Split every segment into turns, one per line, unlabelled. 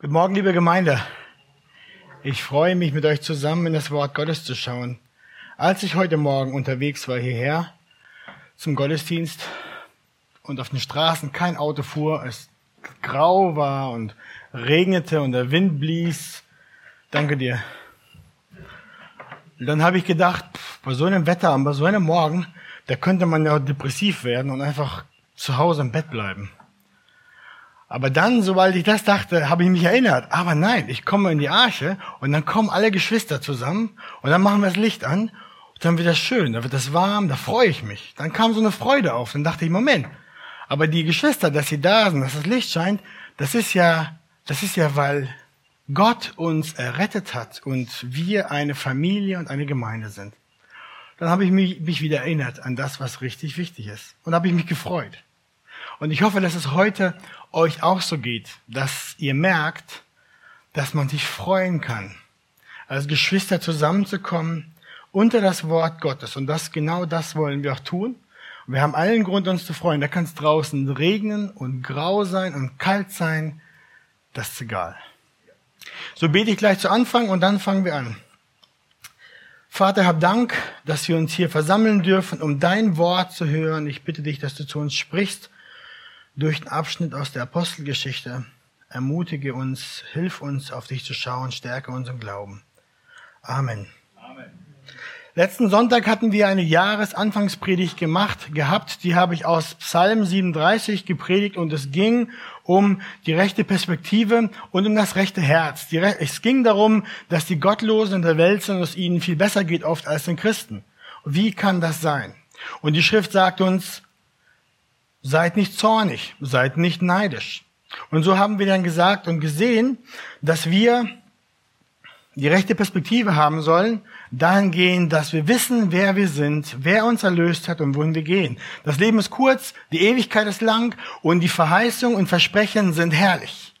Guten Morgen, liebe Gemeinde. Ich freue mich, mit euch zusammen in das Wort Gottes zu schauen. Als ich heute Morgen unterwegs war hierher zum Gottesdienst und auf den Straßen kein Auto fuhr, es grau war und regnete und der Wind blies, danke dir. dann habe ich gedacht, bei so einem Wetter bei so einem Morgen, da könnte man ja depressiv werden und einfach zu Hause im Bett bleiben. Aber dann, sobald ich das dachte, habe ich mich erinnert. Aber nein, ich komme in die Arche und dann kommen alle Geschwister zusammen und dann machen wir das Licht an und dann wird das schön, dann wird das warm, da freue ich mich. Dann kam so eine Freude auf. Dann dachte ich, Moment, aber die Geschwister, dass sie da sind, dass das Licht scheint, das ist ja, das ist ja, weil Gott uns errettet hat und wir eine Familie und eine Gemeinde sind. Dann habe ich mich, mich wieder erinnert an das, was richtig wichtig ist. Und habe ich mich gefreut. Und ich hoffe, dass es heute euch auch so geht, dass ihr merkt, dass man sich freuen kann, als Geschwister zusammenzukommen unter das Wort Gottes. Und das, genau das wollen wir auch tun. Und wir haben allen Grund, uns zu freuen. Da kann es draußen regnen und grau sein und kalt sein. Das ist egal. So bete ich gleich zu Anfang und dann fangen wir an. Vater, hab Dank, dass wir uns hier versammeln dürfen, um dein Wort zu hören. Ich bitte dich, dass du zu uns sprichst durch den Abschnitt aus der Apostelgeschichte. Ermutige uns, hilf uns, auf dich zu schauen, stärke unseren Glauben. Amen. Amen. Letzten Sonntag hatten wir eine Jahresanfangspredigt gemacht, gehabt. Die habe ich aus Psalm 37 gepredigt und es ging um die rechte Perspektive und um das rechte Herz. es ging darum, dass die Gottlosen in der Welt sind und es ihnen viel besser geht oft als den Christen. Wie kann das sein? Und die Schrift sagt uns, Seid nicht zornig, seid nicht neidisch. Und so haben wir dann gesagt und gesehen, dass wir die rechte Perspektive haben sollen, dahingehend, dass wir wissen, wer wir sind, wer uns erlöst hat und wohin wir gehen. Das Leben ist kurz, die Ewigkeit ist lang und die Verheißung und Versprechen sind herrlich.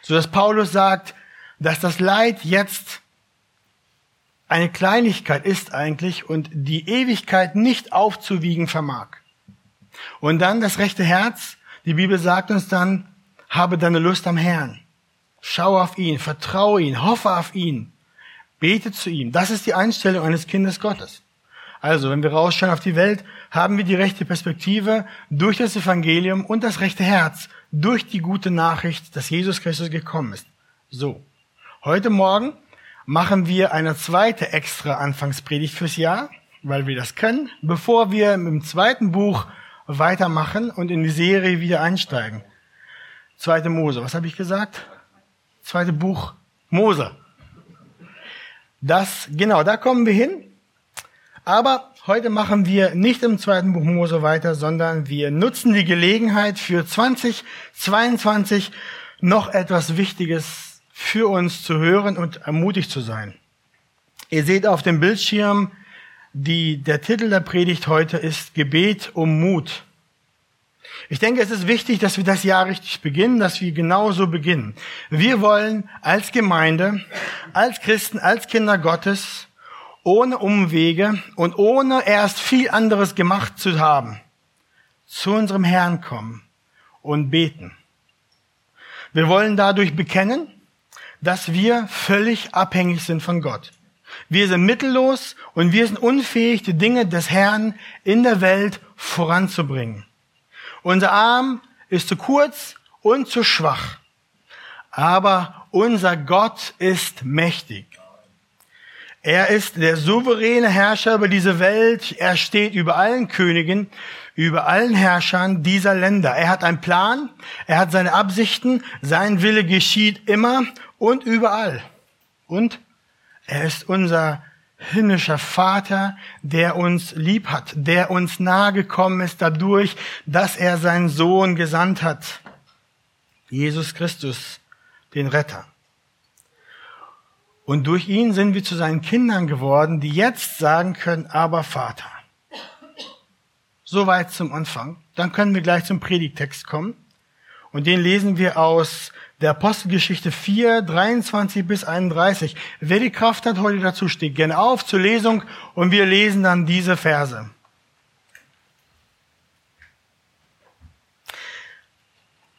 So dass Paulus sagt, dass das Leid jetzt eine Kleinigkeit ist eigentlich und die Ewigkeit nicht aufzuwiegen vermag. Und dann das rechte Herz. Die Bibel sagt uns dann, habe deine Lust am Herrn. Schau auf ihn, vertraue ihn, hoffe auf ihn, bete zu ihm. Das ist die Einstellung eines Kindes Gottes. Also, wenn wir rausschauen auf die Welt, haben wir die rechte Perspektive durch das Evangelium und das rechte Herz durch die gute Nachricht, dass Jesus Christus gekommen ist. So. Heute Morgen machen wir eine zweite extra Anfangspredigt fürs Jahr, weil wir das können, bevor wir im zweiten Buch weitermachen und in die Serie wieder einsteigen. Zweite Mose, was habe ich gesagt? Zweite Buch Mose. Das, genau, da kommen wir hin. Aber heute machen wir nicht im zweiten Buch Mose weiter, sondern wir nutzen die Gelegenheit für 2022 noch etwas Wichtiges für uns zu hören und ermutigt zu sein. Ihr seht auf dem Bildschirm die, der Titel der Predigt heute ist Gebet um Mut. Ich denke, es ist wichtig, dass wir das Jahr richtig beginnen, dass wir genauso beginnen. Wir wollen als Gemeinde, als Christen, als Kinder Gottes, ohne Umwege und ohne erst viel anderes gemacht zu haben, zu unserem Herrn kommen und beten. Wir wollen dadurch bekennen, dass wir völlig abhängig sind von Gott. Wir sind mittellos und wir sind unfähig, die Dinge des Herrn in der Welt voranzubringen. Unser Arm ist zu kurz und zu schwach. Aber unser Gott ist mächtig. Er ist der souveräne Herrscher über diese Welt. Er steht über allen Königen, über allen Herrschern dieser Länder. Er hat einen Plan, er hat seine Absichten, sein Wille geschieht immer und überall. Und er ist unser himmlischer Vater, der uns lieb hat, der uns nahe gekommen ist dadurch, dass er seinen Sohn gesandt hat. Jesus Christus, den Retter. Und durch ihn sind wir zu seinen Kindern geworden, die jetzt sagen können, aber Vater. Soweit zum Anfang. Dann können wir gleich zum Predigtext kommen. Und den lesen wir aus der Apostelgeschichte 4, 23 bis 31. Wer die Kraft hat, heute dazu steht gerne auf zur Lesung und wir lesen dann diese Verse.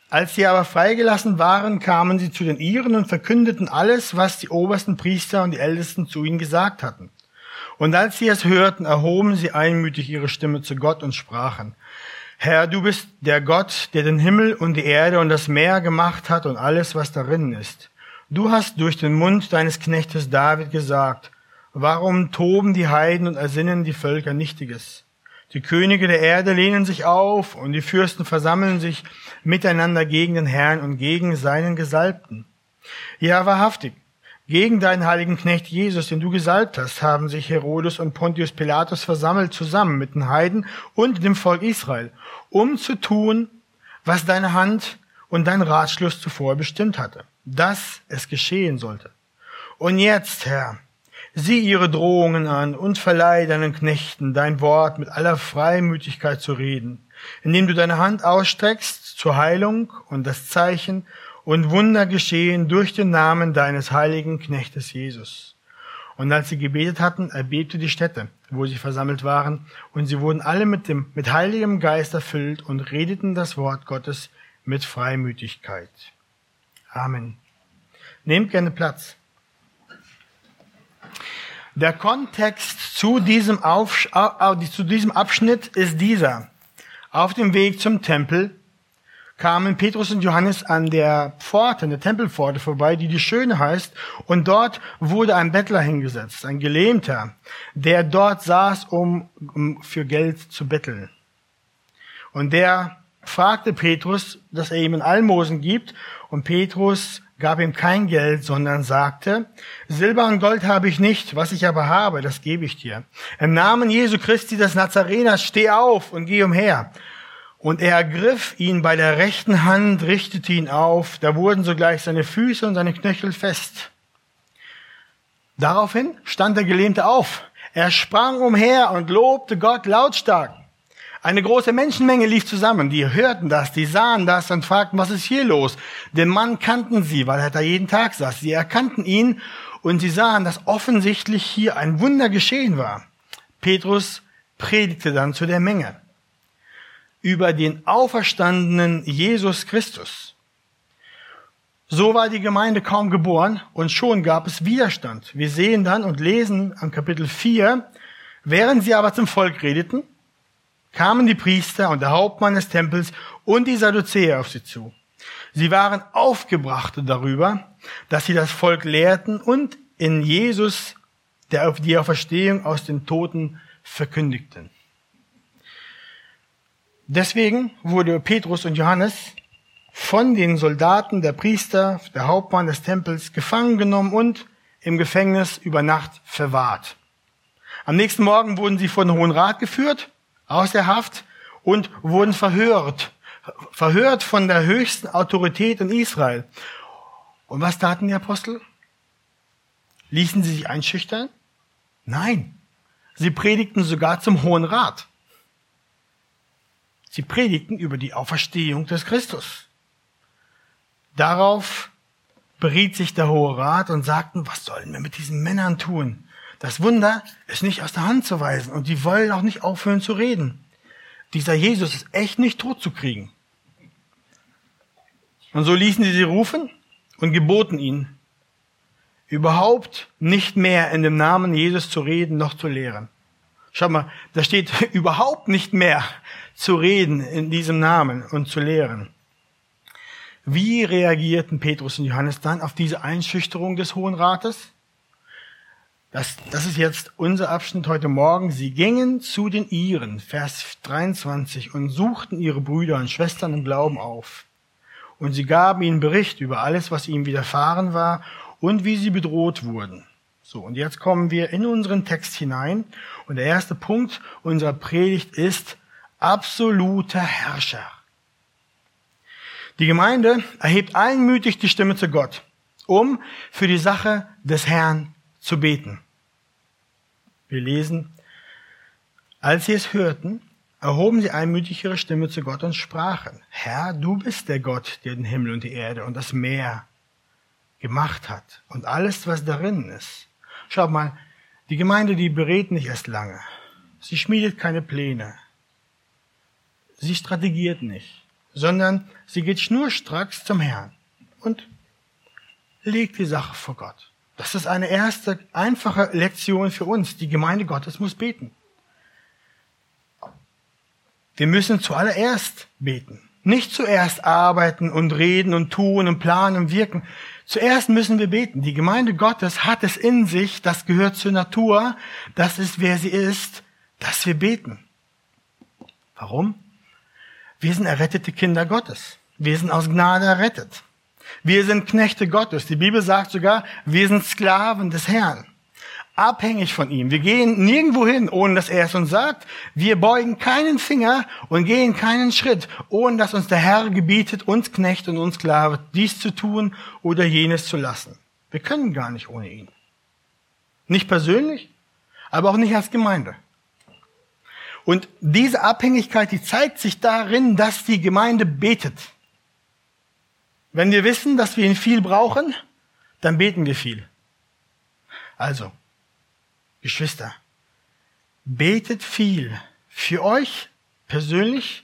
Als sie aber freigelassen waren, kamen sie zu den Iren und verkündeten alles, was die obersten Priester und die Ältesten zu ihnen gesagt hatten. Und als sie es hörten, erhoben sie einmütig ihre Stimme zu Gott und sprachen, Herr, du bist der Gott, der den Himmel und die Erde und das Meer gemacht hat und alles, was darin ist. Du hast durch den Mund deines Knechtes David gesagt, warum toben die Heiden und ersinnen die Völker Nichtiges? Die Könige der Erde lehnen sich auf und die Fürsten versammeln sich miteinander gegen den Herrn und gegen seinen Gesalbten. Ja, wahrhaftig. Gegen deinen heiligen Knecht Jesus, den du gesalbt hast, haben sich Herodes und Pontius Pilatus versammelt zusammen mit den Heiden und dem Volk Israel, um zu tun, was deine Hand und dein Ratschluss zuvor bestimmt hatte, dass es geschehen sollte. Und jetzt, Herr, sieh ihre Drohungen an und verleih deinen Knechten dein Wort mit aller Freimütigkeit zu reden, indem du deine Hand ausstreckst zur Heilung und das Zeichen und Wunder geschehen durch den Namen deines heiligen Knechtes Jesus. Und als sie gebetet hatten, erbebte die Stätte, wo sie versammelt waren, und sie wurden alle mit dem, mit heiligem Geist erfüllt und redeten das Wort Gottes mit Freimütigkeit. Amen. Nehmt gerne Platz. Der Kontext zu diesem, Auf, zu diesem Abschnitt ist dieser. Auf dem Weg zum Tempel kamen Petrus und Johannes an der Pforte, an der Tempelpforte vorbei, die die Schöne heißt, und dort wurde ein Bettler hingesetzt, ein Gelähmter, der dort saß, um, um für Geld zu betteln. Und der fragte Petrus, dass er ihm ein Almosen gibt, und Petrus gab ihm kein Geld, sondern sagte, Silber und Gold habe ich nicht, was ich aber habe, das gebe ich dir. Im Namen Jesu Christi des Nazareners steh auf und geh umher. Und er ergriff ihn bei der rechten Hand, richtete ihn auf, da wurden sogleich seine Füße und seine Knöchel fest. Daraufhin stand der Gelähmte auf. Er sprang umher und lobte Gott lautstark. Eine große Menschenmenge lief zusammen, die hörten das, die sahen das und fragten, was ist hier los? Den Mann kannten sie, weil er da jeden Tag saß. Sie erkannten ihn und sie sahen, dass offensichtlich hier ein Wunder geschehen war. Petrus predigte dann zu der Menge über den auferstandenen Jesus Christus. So war die Gemeinde kaum geboren und schon gab es Widerstand. Wir sehen dann und lesen am Kapitel 4, während sie aber zum Volk redeten, kamen die Priester und der Hauptmann des Tempels und die Sadduzäer auf sie zu. Sie waren aufgebracht darüber, dass sie das Volk lehrten und in Jesus der auf die Auferstehung aus den Toten verkündigten. Deswegen wurde Petrus und Johannes von den Soldaten, der Priester, der Hauptmann des Tempels gefangen genommen und im Gefängnis über Nacht verwahrt. Am nächsten Morgen wurden sie vor den Hohen Rat geführt aus der Haft und wurden verhört. Verhört von der höchsten Autorität in Israel. Und was taten die Apostel? Ließen sie sich einschüchtern? Nein. Sie predigten sogar zum Hohen Rat. Sie predigten über die Auferstehung des Christus. Darauf beriet sich der Hohe Rat und sagten, was sollen wir mit diesen Männern tun? Das Wunder ist nicht aus der Hand zu weisen und die wollen auch nicht aufhören zu reden. Dieser Jesus ist echt nicht tot zu kriegen. Und so ließen sie sie rufen und geboten ihnen, überhaupt nicht mehr in dem Namen Jesus zu reden noch zu lehren. Schau mal, da steht überhaupt nicht mehr zu reden in diesem Namen und zu lehren. Wie reagierten Petrus und Johannes dann auf diese Einschüchterung des Hohen Rates? Das, das ist jetzt unser Abschnitt heute Morgen. Sie gingen zu den Iren, Vers 23, und suchten ihre Brüder und Schwestern im Glauben auf. Und sie gaben ihnen Bericht über alles, was ihnen widerfahren war und wie sie bedroht wurden. So, und jetzt kommen wir in unseren Text hinein. Und der erste Punkt unserer Predigt ist absoluter Herrscher. Die Gemeinde erhebt einmütig die Stimme zu Gott, um für die Sache des Herrn zu beten. Wir lesen, als sie es hörten, erhoben sie einmütig ihre Stimme zu Gott und sprachen, Herr, du bist der Gott, der den Himmel und die Erde und das Meer gemacht hat und alles, was darin ist. Schaut mal, die Gemeinde, die berät nicht erst lange. Sie schmiedet keine Pläne. Sie strategiert nicht, sondern sie geht schnurstracks zum Herrn und legt die Sache vor Gott. Das ist eine erste einfache Lektion für uns. Die Gemeinde Gottes muss beten. Wir müssen zuallererst beten. Nicht zuerst arbeiten und reden und tun und planen und wirken. Zuerst müssen wir beten. Die Gemeinde Gottes hat es in sich, das gehört zur Natur, das ist wer sie ist, dass wir beten. Warum? Wir sind errettete Kinder Gottes. Wir sind aus Gnade errettet. Wir sind Knechte Gottes. Die Bibel sagt sogar, wir sind Sklaven des Herrn. Abhängig von ihm. Wir gehen nirgendwo hin, ohne dass er es uns sagt. Wir beugen keinen Finger und gehen keinen Schritt, ohne dass uns der Herr gebietet, uns Knecht und uns Sklave, dies zu tun oder jenes zu lassen. Wir können gar nicht ohne ihn. Nicht persönlich, aber auch nicht als Gemeinde. Und diese Abhängigkeit, die zeigt sich darin, dass die Gemeinde betet. Wenn wir wissen, dass wir ihn viel brauchen, dann beten wir viel. Also, Geschwister, betet viel für euch persönlich,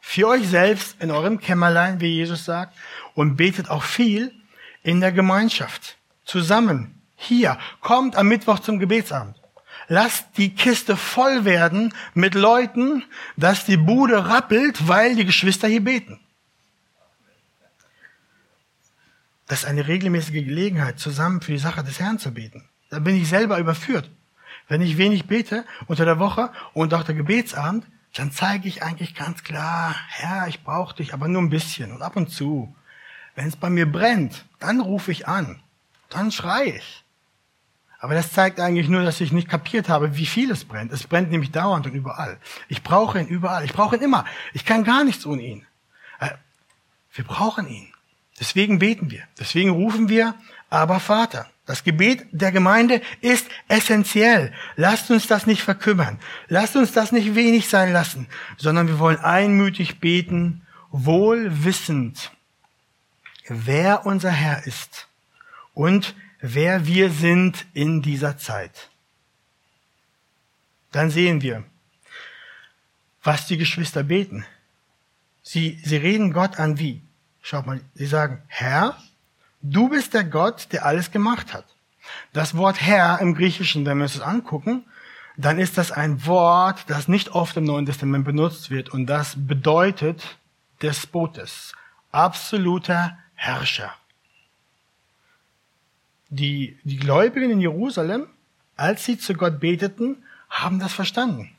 für euch selbst in eurem Kämmerlein, wie Jesus sagt, und betet auch viel in der Gemeinschaft, zusammen, hier. Kommt am Mittwoch zum Gebetsabend. Lasst die Kiste voll werden mit Leuten, dass die Bude rappelt, weil die Geschwister hier beten. Das ist eine regelmäßige Gelegenheit, zusammen für die Sache des Herrn zu beten. Da bin ich selber überführt. Wenn ich wenig bete unter der Woche und auch der Gebetsabend, dann zeige ich eigentlich ganz klar, Herr, ich brauche dich, aber nur ein bisschen und ab und zu. Wenn es bei mir brennt, dann rufe ich an, dann schreie ich. Aber das zeigt eigentlich nur, dass ich nicht kapiert habe, wie viel es brennt. Es brennt nämlich dauernd und überall. Ich brauche ihn überall. Ich brauche ihn immer. Ich kann gar nichts ohne ihn. Äh, wir brauchen ihn. Deswegen beten wir. Deswegen rufen wir, aber Vater. Das Gebet der Gemeinde ist essentiell. Lasst uns das nicht verkümmern. Lasst uns das nicht wenig sein lassen, sondern wir wollen einmütig beten, wohl wissend, wer unser Herr ist und wer wir sind in dieser Zeit. Dann sehen wir, was die Geschwister beten. Sie, sie reden Gott an wie? Schaut mal, sie sagen, Herr, du bist der Gott, der alles gemacht hat. Das Wort Herr im Griechischen, wenn wir uns angucken, dann ist das ein Wort, das nicht oft im Neuen Testament benutzt wird und das bedeutet Despotes, absoluter Herrscher die, die Gläubigen in Jerusalem, als sie zu Gott beteten, haben das verstanden.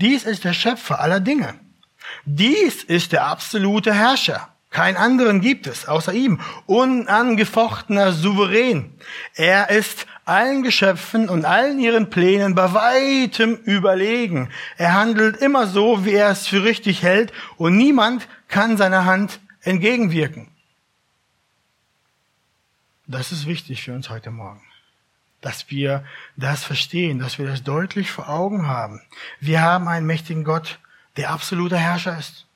Dies ist der Schöpfer aller Dinge. Dies ist der absolute Herrscher. Kein anderen gibt es außer ihm. Unangefochtener Souverän. Er ist allen Geschöpfen und allen ihren Plänen bei weitem überlegen. Er handelt immer so, wie er es für richtig hält und niemand kann seiner Hand entgegenwirken. Das ist wichtig für uns heute Morgen, dass wir das verstehen, dass wir das deutlich vor Augen haben. Wir haben einen mächtigen Gott, der absoluter Herrscher ist.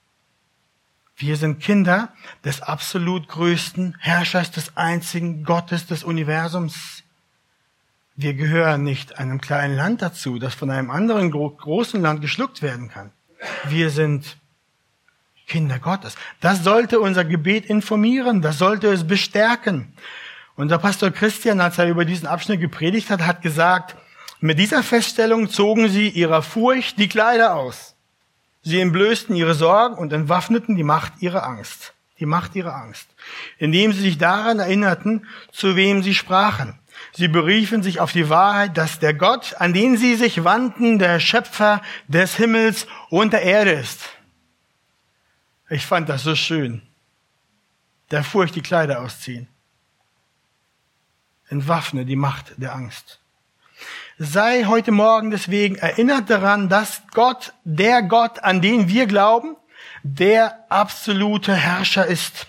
Wir sind Kinder des absolut größten Herrschers, des einzigen Gottes des Universums. Wir gehören nicht einem kleinen Land dazu, das von einem anderen großen Land geschluckt werden kann. Wir sind Kinder Gottes. Das sollte unser Gebet informieren, das sollte es bestärken. Unser Pastor Christian, als er über diesen Abschnitt gepredigt hat, hat gesagt, mit dieser Feststellung zogen sie ihrer Furcht die Kleider aus. Sie entblößten ihre Sorgen und entwaffneten die Macht ihrer Angst. Die Macht ihrer Angst. Indem sie sich daran erinnerten, zu wem sie sprachen. Sie beriefen sich auf die Wahrheit, dass der Gott, an den sie sich wandten, der Schöpfer des Himmels und der Erde ist. Ich fand das so schön. Der Furcht die Kleider ausziehen entwaffne die Macht der Angst. Sei heute Morgen deswegen erinnert daran, dass Gott, der Gott, an den wir glauben, der absolute Herrscher ist,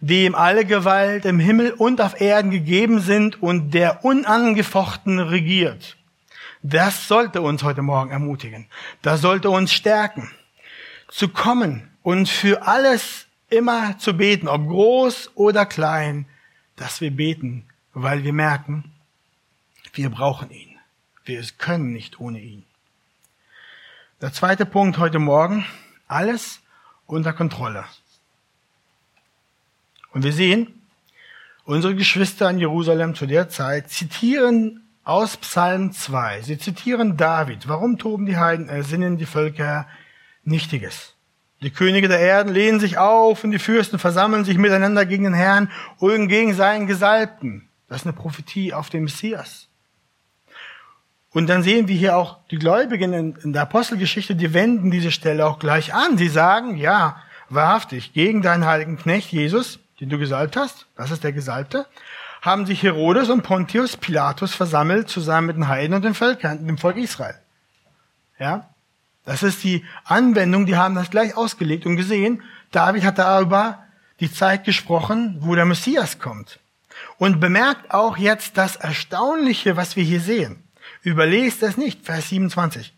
dem alle Gewalt im Himmel und auf Erden gegeben sind und der unangefochten regiert. Das sollte uns heute Morgen ermutigen. Das sollte uns stärken, zu kommen und für alles immer zu beten, ob groß oder klein, dass wir beten weil wir merken, wir brauchen ihn. Wir können nicht ohne ihn. Der zweite Punkt heute Morgen, alles unter Kontrolle. Und wir sehen, unsere Geschwister in Jerusalem zu der Zeit zitieren aus Psalm 2. Sie zitieren David. Warum toben die Heiden, ersinnen die Völker Nichtiges? Die Könige der Erden lehnen sich auf und die Fürsten versammeln sich miteinander gegen den Herrn und gegen seinen Gesalbten. Das ist eine Prophetie auf den Messias. Und dann sehen wir hier auch die Gläubigen in, der Apostelgeschichte, die wenden diese Stelle auch gleich an. Sie sagen, ja, wahrhaftig, gegen deinen heiligen Knecht Jesus, den du gesalbt hast, das ist der Gesalbte, haben sich Herodes und Pontius Pilatus versammelt, zusammen mit den Heiden und den Völkern, dem Volk Israel. Ja? Das ist die Anwendung, die haben das gleich ausgelegt und gesehen. David hat da über die Zeit gesprochen, wo der Messias kommt. Und bemerkt auch jetzt das Erstaunliche, was wir hier sehen. Überlest es nicht, Vers 27.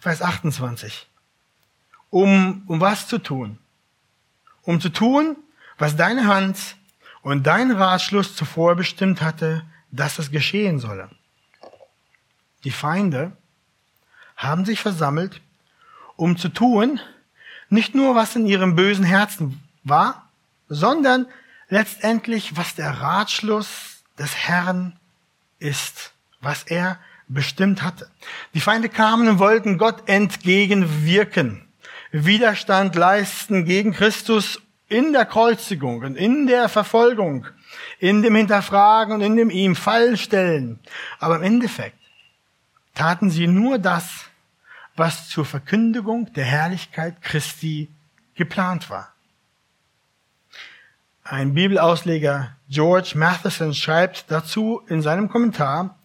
Vers 28. Um, um was zu tun? Um zu tun, was deine Hand und dein Ratschluss zuvor bestimmt hatte, dass es geschehen solle. Die Feinde haben sich versammelt, um zu tun, nicht nur was in ihrem bösen Herzen war, sondern letztendlich, was der Ratschluss des Herrn ist, was er bestimmt hatte. Die Feinde kamen und wollten Gott entgegenwirken, Widerstand leisten gegen Christus in der Kreuzigung und in der Verfolgung, in dem Hinterfragen und in dem ihm Fall stellen. Aber im Endeffekt taten sie nur das, was zur Verkündigung der Herrlichkeit Christi geplant war. Ein Bibelausleger George Matheson schreibt dazu in seinem Kommentar,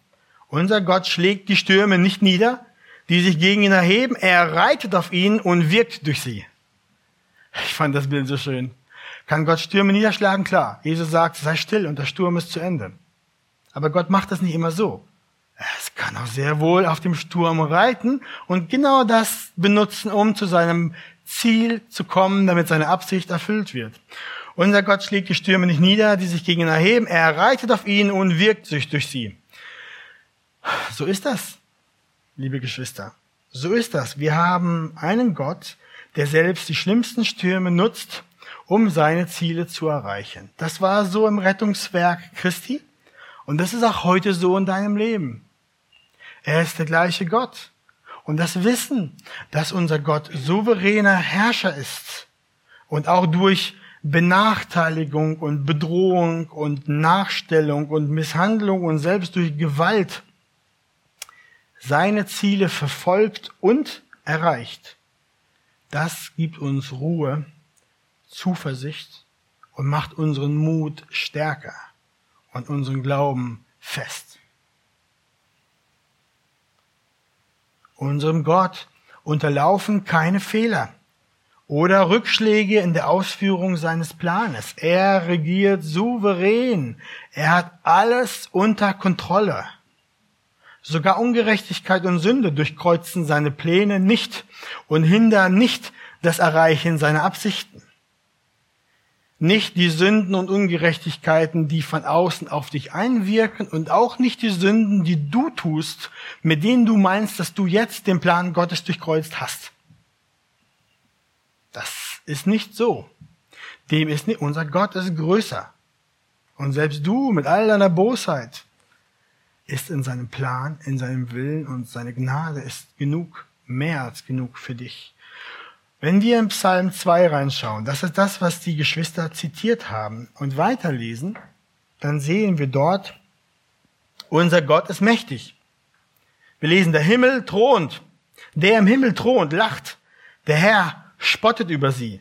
unser Gott schlägt die Stürme nicht nieder, die sich gegen ihn erheben. Er reitet auf ihn und wirkt durch sie. Ich fand das Bild so schön. Kann Gott Stürme niederschlagen? Klar. Jesus sagt, sei still und der Sturm ist zu Ende. Aber Gott macht das nicht immer so. Es kann auch sehr wohl auf dem Sturm reiten und genau das benutzen, um zu seinem Ziel zu kommen, damit seine Absicht erfüllt wird. Unser Gott schlägt die Stürme nicht nieder, die sich gegen ihn erheben. Er reitet auf ihn und wirkt sich durch sie. So ist das, liebe Geschwister. So ist das. Wir haben einen Gott, der selbst die schlimmsten Stürme nutzt, um seine Ziele zu erreichen. Das war so im Rettungswerk Christi und das ist auch heute so in deinem Leben. Er ist der gleiche Gott. Und das Wissen, dass unser Gott souveräner Herrscher ist und auch durch Benachteiligung und Bedrohung und Nachstellung und Misshandlung und selbst durch Gewalt seine Ziele verfolgt und erreicht. Das gibt uns Ruhe, Zuversicht und macht unseren Mut stärker und unseren Glauben fest. Unserem Gott unterlaufen keine Fehler oder Rückschläge in der Ausführung seines Planes. Er regiert souverän. Er hat alles unter Kontrolle. Sogar Ungerechtigkeit und Sünde durchkreuzen seine Pläne nicht und hindern nicht das Erreichen seiner Absichten. Nicht die Sünden und Ungerechtigkeiten, die von außen auf dich einwirken und auch nicht die Sünden, die du tust, mit denen du meinst, dass du jetzt den Plan Gottes durchkreuzt hast. Ist nicht so. Dem ist nicht, unser Gott ist größer. Und selbst du mit all deiner Bosheit, ist in seinem Plan, in seinem Willen und seine Gnade ist genug, mehr als genug für dich. Wenn wir in Psalm 2 reinschauen, das ist das, was die Geschwister zitiert haben und weiterlesen, dann sehen wir dort, unser Gott ist mächtig. Wir lesen, der Himmel thront, der im Himmel thront, lacht, der Herr spottet über sie.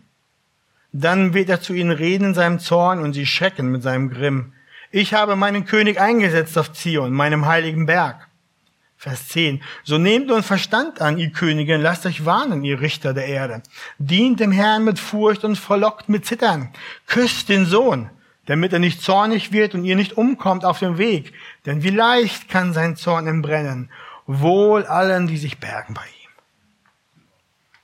Dann wird er zu ihnen reden in seinem Zorn und sie schrecken mit seinem Grimm. Ich habe meinen König eingesetzt auf Zion, meinem heiligen Berg. Vers 10. So nehmt nun Verstand an, ihr Könige, und lasst euch warnen, ihr Richter der Erde. Dient dem Herrn mit Furcht und verlockt mit Zittern. Küsst den Sohn, damit er nicht zornig wird und ihr nicht umkommt auf dem Weg. Denn wie leicht kann sein Zorn entbrennen. Wohl allen, die sich bergen bei ihm.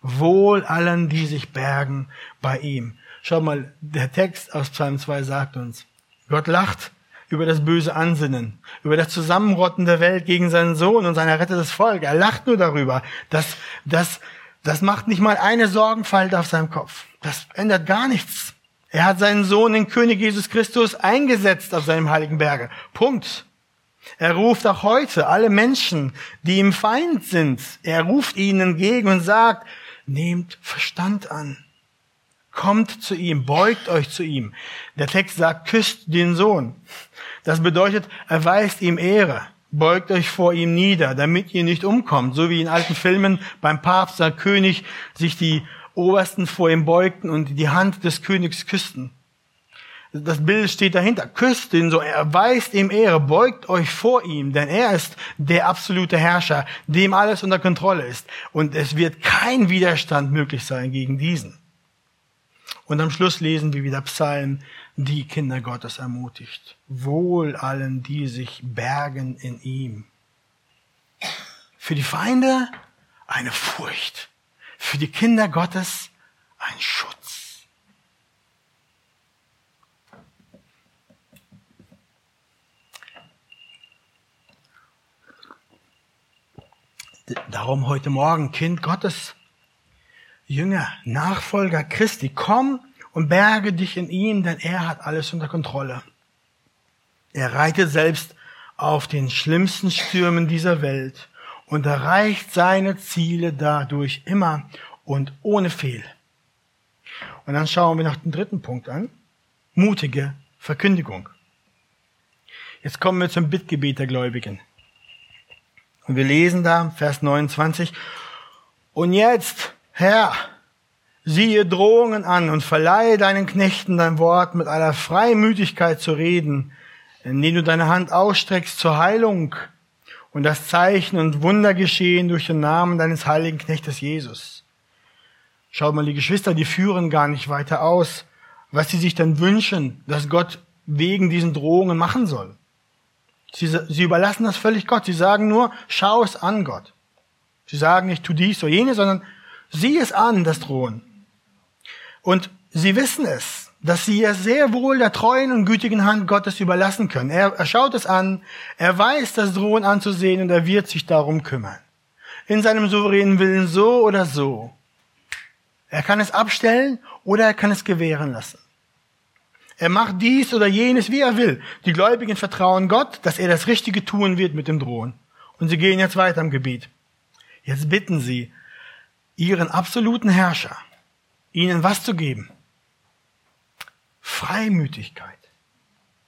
Wohl allen, die sich bergen bei ihm. Schau mal, der Text aus Psalm 2 sagt uns, Gott lacht über das böse Ansinnen, über das Zusammenrotten der Welt gegen seinen Sohn und sein errettetes Volk. Er lacht nur darüber. Das, das, das macht nicht mal eine Sorgenfalte auf seinem Kopf. Das ändert gar nichts Er hat seinen Sohn, den König Jesus Christus, eingesetzt auf seinem heiligen Berge. Punkt. Er ruft auch heute alle Menschen, die ihm Feind sind. Er ruft ihnen entgegen und sagt, nehmt Verstand an. Kommt zu ihm, beugt euch zu ihm. Der Text sagt, küsst den Sohn. Das bedeutet, erweist ihm Ehre. Beugt euch vor ihm nieder, damit ihr nicht umkommt, so wie in alten Filmen beim Papst der König sich die Obersten vor ihm beugten und die Hand des Königs küssten. Das Bild steht dahinter. Küsst ihn so, er weist ihm Ehre, beugt euch vor ihm, denn er ist der absolute Herrscher, dem alles unter Kontrolle ist. Und es wird kein Widerstand möglich sein gegen diesen. Und am Schluss lesen wir wieder Psalm, die Kinder Gottes ermutigt. Wohl allen, die sich bergen in ihm. Für die Feinde eine Furcht. Für die Kinder Gottes ein Schutz. Darum heute Morgen, Kind Gottes, Jünger, Nachfolger Christi, komm und berge dich in ihm, denn er hat alles unter Kontrolle. Er reitet selbst auf den schlimmsten Stürmen dieser Welt und erreicht seine Ziele dadurch immer und ohne Fehl. Und dann schauen wir nach dem dritten Punkt an. Mutige Verkündigung. Jetzt kommen wir zum Bittgebet der Gläubigen. Und wir lesen da, Vers 29, und jetzt, Herr, siehe Drohungen an und verleihe deinen Knechten dein Wort mit aller Freimütigkeit zu reden, indem du deine Hand ausstreckst zur Heilung und das Zeichen und Wunder geschehen durch den Namen deines heiligen Knechtes Jesus. Schaut mal, die Geschwister, die führen gar nicht weiter aus, was sie sich dann wünschen, dass Gott wegen diesen Drohungen machen soll. Sie, sie überlassen das völlig Gott. Sie sagen nur, schau es an, Gott. Sie sagen nicht, tu dies oder jenes, sondern sieh es an, das Drohen. Und sie wissen es, dass sie es sehr wohl der treuen und gütigen Hand Gottes überlassen können. Er, er schaut es an, er weiß das Drohen anzusehen und er wird sich darum kümmern. In seinem souveränen Willen so oder so. Er kann es abstellen oder er kann es gewähren lassen. Er macht dies oder jenes, wie er will. Die Gläubigen vertrauen Gott, dass er das Richtige tun wird mit dem Drohen. Und sie gehen jetzt weiter im Gebiet. Jetzt bitten sie ihren absoluten Herrscher, ihnen was zu geben? Freimütigkeit.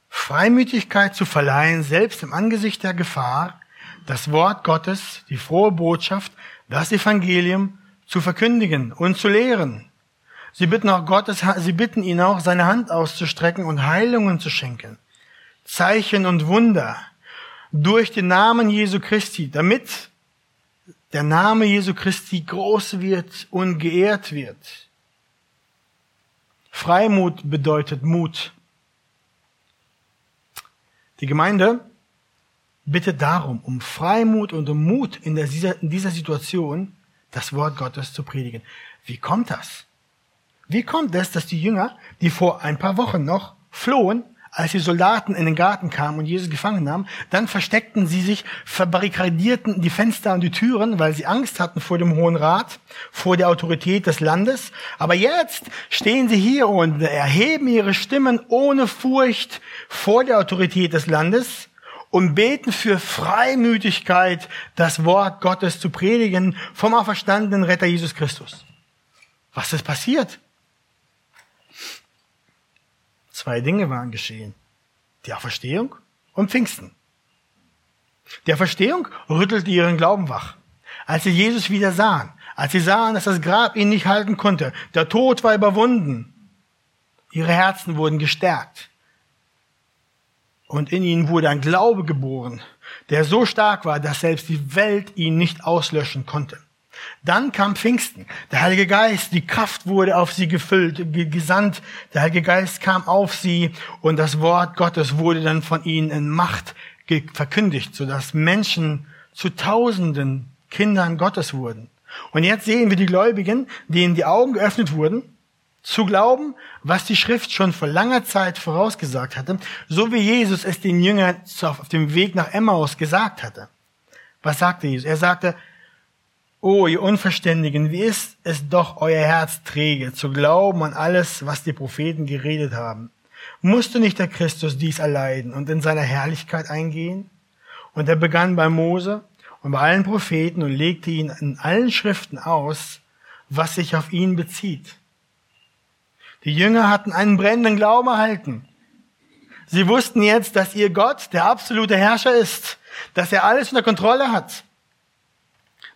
Freimütigkeit zu verleihen, selbst im Angesicht der Gefahr, das Wort Gottes, die frohe Botschaft, das Evangelium zu verkündigen und zu lehren. Sie bitten auch Gottes, sie bitten ihn auch, seine Hand auszustrecken und Heilungen zu schenken. Zeichen und Wunder durch den Namen Jesu Christi, damit der Name Jesu Christi groß wird und geehrt wird. Freimut bedeutet Mut. Die Gemeinde bittet darum, um Freimut und um Mut in dieser, in dieser Situation, das Wort Gottes zu predigen. Wie kommt das? Wie kommt es, dass die Jünger, die vor ein paar Wochen noch flohen, als die Soldaten in den Garten kamen und Jesus gefangen nahmen, dann versteckten sie sich, verbarrikadierten die Fenster und die Türen, weil sie Angst hatten vor dem Hohen Rat, vor der Autorität des Landes. Aber jetzt stehen sie hier und erheben ihre Stimmen ohne Furcht vor der Autorität des Landes und beten für Freimütigkeit, das Wort Gottes zu predigen vom auferstandenen Retter Jesus Christus. Was ist passiert? Zwei Dinge waren geschehen. Die Auferstehung und Pfingsten. Die Auferstehung rüttelte ihren Glauben wach. Als sie Jesus wieder sahen, als sie sahen, dass das Grab ihn nicht halten konnte, der Tod war überwunden, ihre Herzen wurden gestärkt. Und in ihnen wurde ein Glaube geboren, der so stark war, dass selbst die Welt ihn nicht auslöschen konnte. Dann kam Pfingsten. Der Heilige Geist, die Kraft wurde auf sie gefüllt, gesandt. Der Heilige Geist kam auf sie und das Wort Gottes wurde dann von ihnen in Macht verkündigt, sodass Menschen zu Tausenden Kindern Gottes wurden. Und jetzt sehen wir die Gläubigen, denen die Augen geöffnet wurden, zu glauben, was die Schrift schon vor langer Zeit vorausgesagt hatte, so wie Jesus es den Jüngern auf dem Weg nach Emmaus gesagt hatte. Was sagte Jesus? Er sagte, Oh, ihr Unverständigen, wie ist es doch euer Herz träge, zu glauben an alles, was die Propheten geredet haben? Musste nicht der Christus dies erleiden und in seiner Herrlichkeit eingehen? Und er begann bei Mose und bei allen Propheten und legte ihnen in allen Schriften aus, was sich auf ihn bezieht. Die Jünger hatten einen brennenden Glauben erhalten. Sie wussten jetzt, dass ihr Gott der absolute Herrscher ist, dass er alles unter Kontrolle hat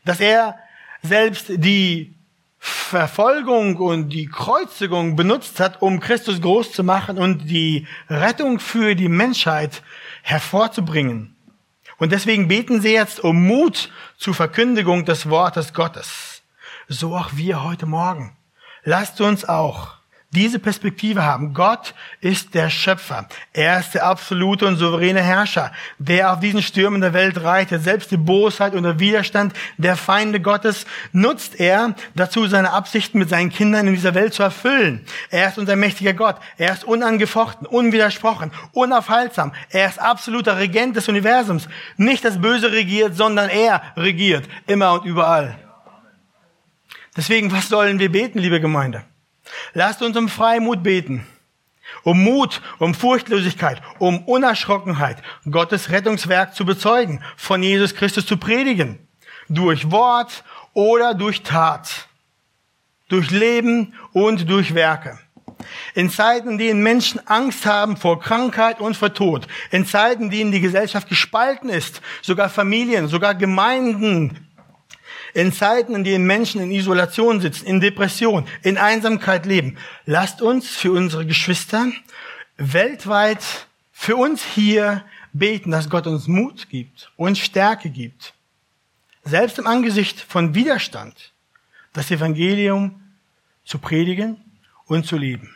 dass er selbst die Verfolgung und die Kreuzigung benutzt hat, um Christus groß zu machen und die Rettung für die Menschheit hervorzubringen. Und deswegen beten sie jetzt um Mut zur Verkündigung des Wortes Gottes. So auch wir heute Morgen. Lasst uns auch diese Perspektive haben. Gott ist der Schöpfer. Er ist der absolute und souveräne Herrscher, der auf diesen Stürmen der Welt reitet. Selbst die Bosheit und der Widerstand der Feinde Gottes nutzt er dazu, seine Absichten mit seinen Kindern in dieser Welt zu erfüllen. Er ist unser mächtiger Gott. Er ist unangefochten, unwidersprochen, unaufhaltsam. Er ist absoluter Regent des Universums. Nicht das Böse regiert, sondern er regiert immer und überall. Deswegen, was sollen wir beten, liebe Gemeinde? Lasst uns um Freimut beten. Um Mut, um Furchtlosigkeit, um Unerschrockenheit, Gottes Rettungswerk zu bezeugen, von Jesus Christus zu predigen. Durch Wort oder durch Tat. Durch Leben und durch Werke. In Zeiten, in denen Menschen Angst haben vor Krankheit und vor Tod. In Zeiten, in denen die Gesellschaft gespalten ist. Sogar Familien, sogar Gemeinden in Zeiten, in denen Menschen in Isolation sitzen, in Depression, in Einsamkeit leben, lasst uns für unsere Geschwister weltweit, für uns hier beten, dass Gott uns Mut gibt, uns Stärke gibt. Selbst im Angesicht von Widerstand, das Evangelium zu predigen und zu leben.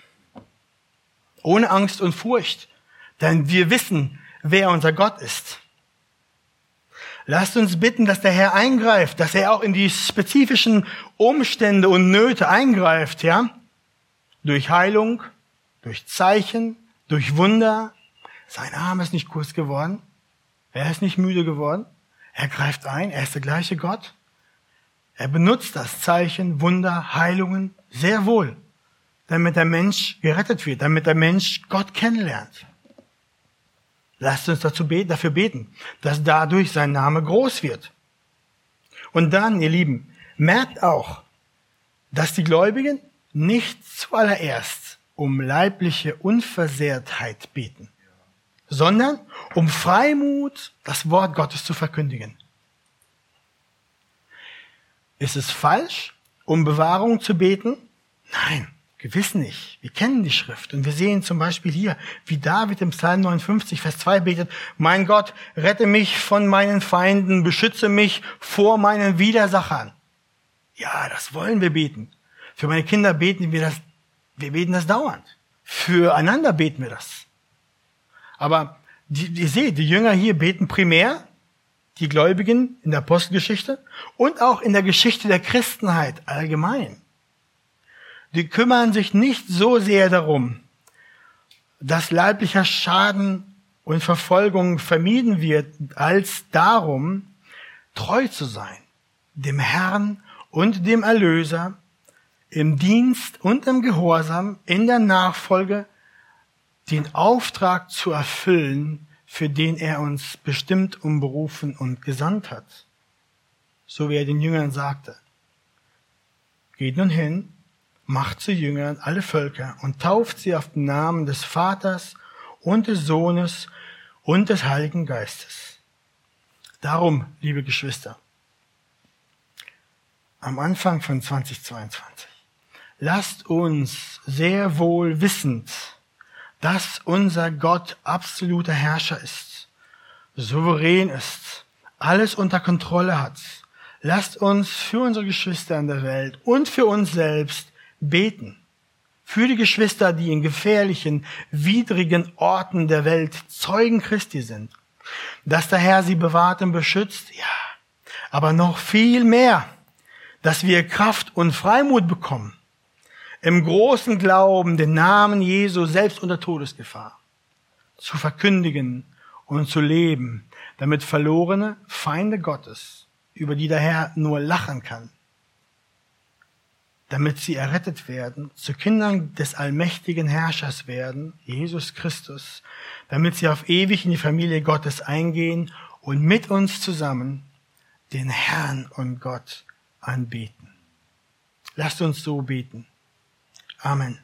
Ohne Angst und Furcht, denn wir wissen, wer unser Gott ist. Lasst uns bitten, dass der Herr eingreift, dass er auch in die spezifischen Umstände und Nöte eingreift, ja? Durch Heilung, durch Zeichen, durch Wunder. Sein Arm ist nicht kurz geworden. Er ist nicht müde geworden. Er greift ein. Er ist der gleiche Gott. Er benutzt das Zeichen, Wunder, Heilungen sehr wohl, damit der Mensch gerettet wird, damit der Mensch Gott kennenlernt. Lasst uns dazu beten, dafür beten, dass dadurch sein Name groß wird. Und dann, ihr Lieben, merkt auch, dass die Gläubigen nicht zuallererst um leibliche Unversehrtheit beten, sondern um Freimut, das Wort Gottes zu verkündigen. Ist es falsch, um Bewahrung zu beten? Nein. Gewiss nicht. Wir kennen die Schrift und wir sehen zum Beispiel hier, wie David im Psalm 59, Vers 2 betet, mein Gott, rette mich von meinen Feinden, beschütze mich vor meinen Widersachern. Ja, das wollen wir beten. Für meine Kinder beten wir das, wir beten das dauernd. Füreinander beten wir das. Aber die, ihr seht, die Jünger hier beten primär, die Gläubigen in der Apostelgeschichte und auch in der Geschichte der Christenheit allgemein die kümmern sich nicht so sehr darum, dass leiblicher Schaden und Verfolgung vermieden wird, als darum, treu zu sein, dem Herrn und dem Erlöser, im Dienst und im Gehorsam, in der Nachfolge, den Auftrag zu erfüllen, für den er uns bestimmt umberufen und gesandt hat. So wie er den Jüngern sagte. Geht nun hin macht zu Jüngern alle Völker und tauft sie auf den Namen des Vaters und des Sohnes und des Heiligen Geistes. Darum, liebe Geschwister, am Anfang von 2022, lasst uns sehr wohl wissend, dass unser Gott absoluter Herrscher ist, souverän ist, alles unter Kontrolle hat. Lasst uns für unsere Geschwister in der Welt und für uns selbst beten. Für die Geschwister, die in gefährlichen, widrigen Orten der Welt Zeugen Christi sind. Dass der Herr sie bewahrt und beschützt, ja. Aber noch viel mehr, dass wir Kraft und Freimut bekommen. Im großen Glauben den Namen Jesu selbst unter Todesgefahr zu verkündigen und zu leben, damit verlorene Feinde Gottes über die der Herr nur lachen kann, damit sie errettet werden, zu Kindern des allmächtigen Herrschers werden, Jesus Christus, damit sie auf ewig in die Familie Gottes eingehen und mit uns zusammen den Herrn und Gott anbeten. Lasst uns so beten. Amen.